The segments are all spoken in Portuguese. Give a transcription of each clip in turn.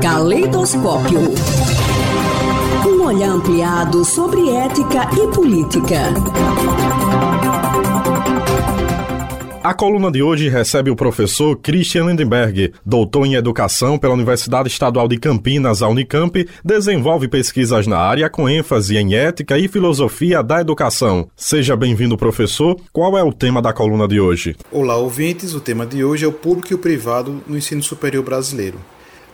Caleidoscópio. Um olhar ampliado sobre ética e política. A coluna de hoje recebe o professor Christian Lindenberg, doutor em educação pela Universidade Estadual de Campinas, a Unicamp, desenvolve pesquisas na área com ênfase em ética e filosofia da educação. Seja bem-vindo, professor. Qual é o tema da coluna de hoje? Olá, ouvintes. O tema de hoje é o público e o privado no ensino superior brasileiro.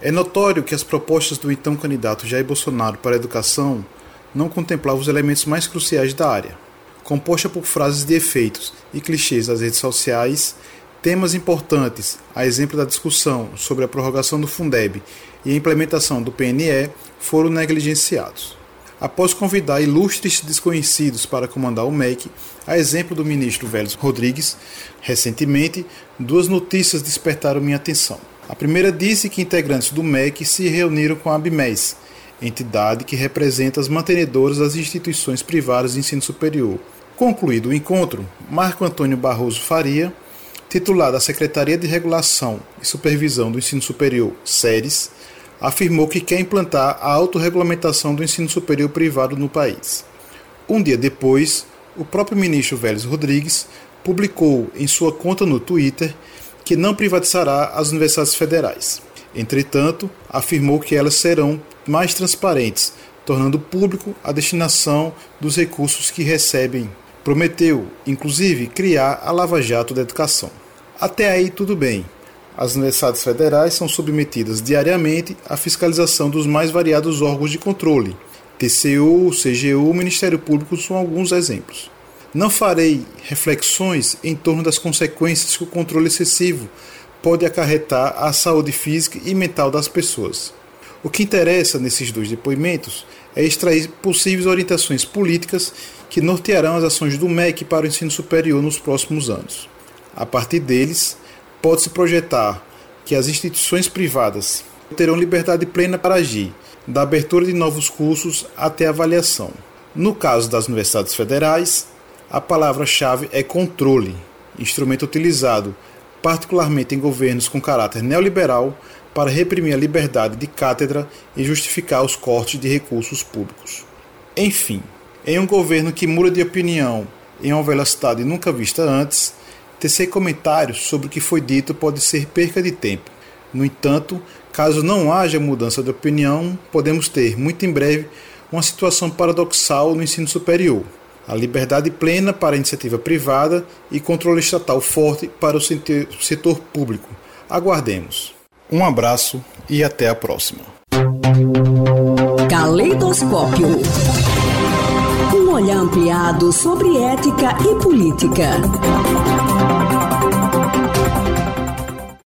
É notório que as propostas do então candidato Jair Bolsonaro para a educação não contemplavam os elementos mais cruciais da área composta por frases de efeitos e clichês das redes sociais, temas importantes, a exemplo da discussão sobre a prorrogação do Fundeb e a implementação do PNE, foram negligenciados. Após convidar ilustres desconhecidos para comandar o MEC, a exemplo do ministro Vélez Rodrigues, recentemente, duas notícias despertaram minha atenção. A primeira disse que integrantes do MEC se reuniram com a ABMES, entidade que representa as mantenedoras das instituições privadas de ensino superior, Concluído o encontro, Marco Antônio Barroso Faria, titular da Secretaria de Regulação e Supervisão do Ensino Superior, SERES, afirmou que quer implantar a autorregulamentação do ensino superior privado no país. Um dia depois, o próprio ministro Vélez Rodrigues publicou em sua conta no Twitter que não privatizará as universidades federais. Entretanto, afirmou que elas serão mais transparentes, tornando público a destinação dos recursos que recebem Prometeu, inclusive, criar a Lava Jato da Educação. Até aí tudo bem. As universidades federais são submetidas diariamente à fiscalização dos mais variados órgãos de controle. TCU, CGU, Ministério Público são alguns exemplos. Não farei reflexões em torno das consequências que o controle excessivo pode acarretar à saúde física e mental das pessoas. O que interessa nesses dois depoimentos é extrair possíveis orientações políticas que nortearão as ações do MEC para o ensino superior nos próximos anos. A partir deles, pode-se projetar que as instituições privadas terão liberdade plena para agir, da abertura de novos cursos até avaliação. No caso das universidades federais, a palavra-chave é controle, instrumento utilizado particularmente em governos com caráter neoliberal para reprimir a liberdade de cátedra e justificar os cortes de recursos públicos. Enfim, em um governo que muda de opinião em uma velocidade nunca vista antes, tecer comentários sobre o que foi dito pode ser perca de tempo. No entanto, caso não haja mudança de opinião, podemos ter, muito em breve, uma situação paradoxal no ensino superior. A liberdade plena para a iniciativa privada e controle estatal forte para o setor público. Aguardemos. Um abraço e até a próxima. Caleidoscópio olhar ampliado sobre ética e política.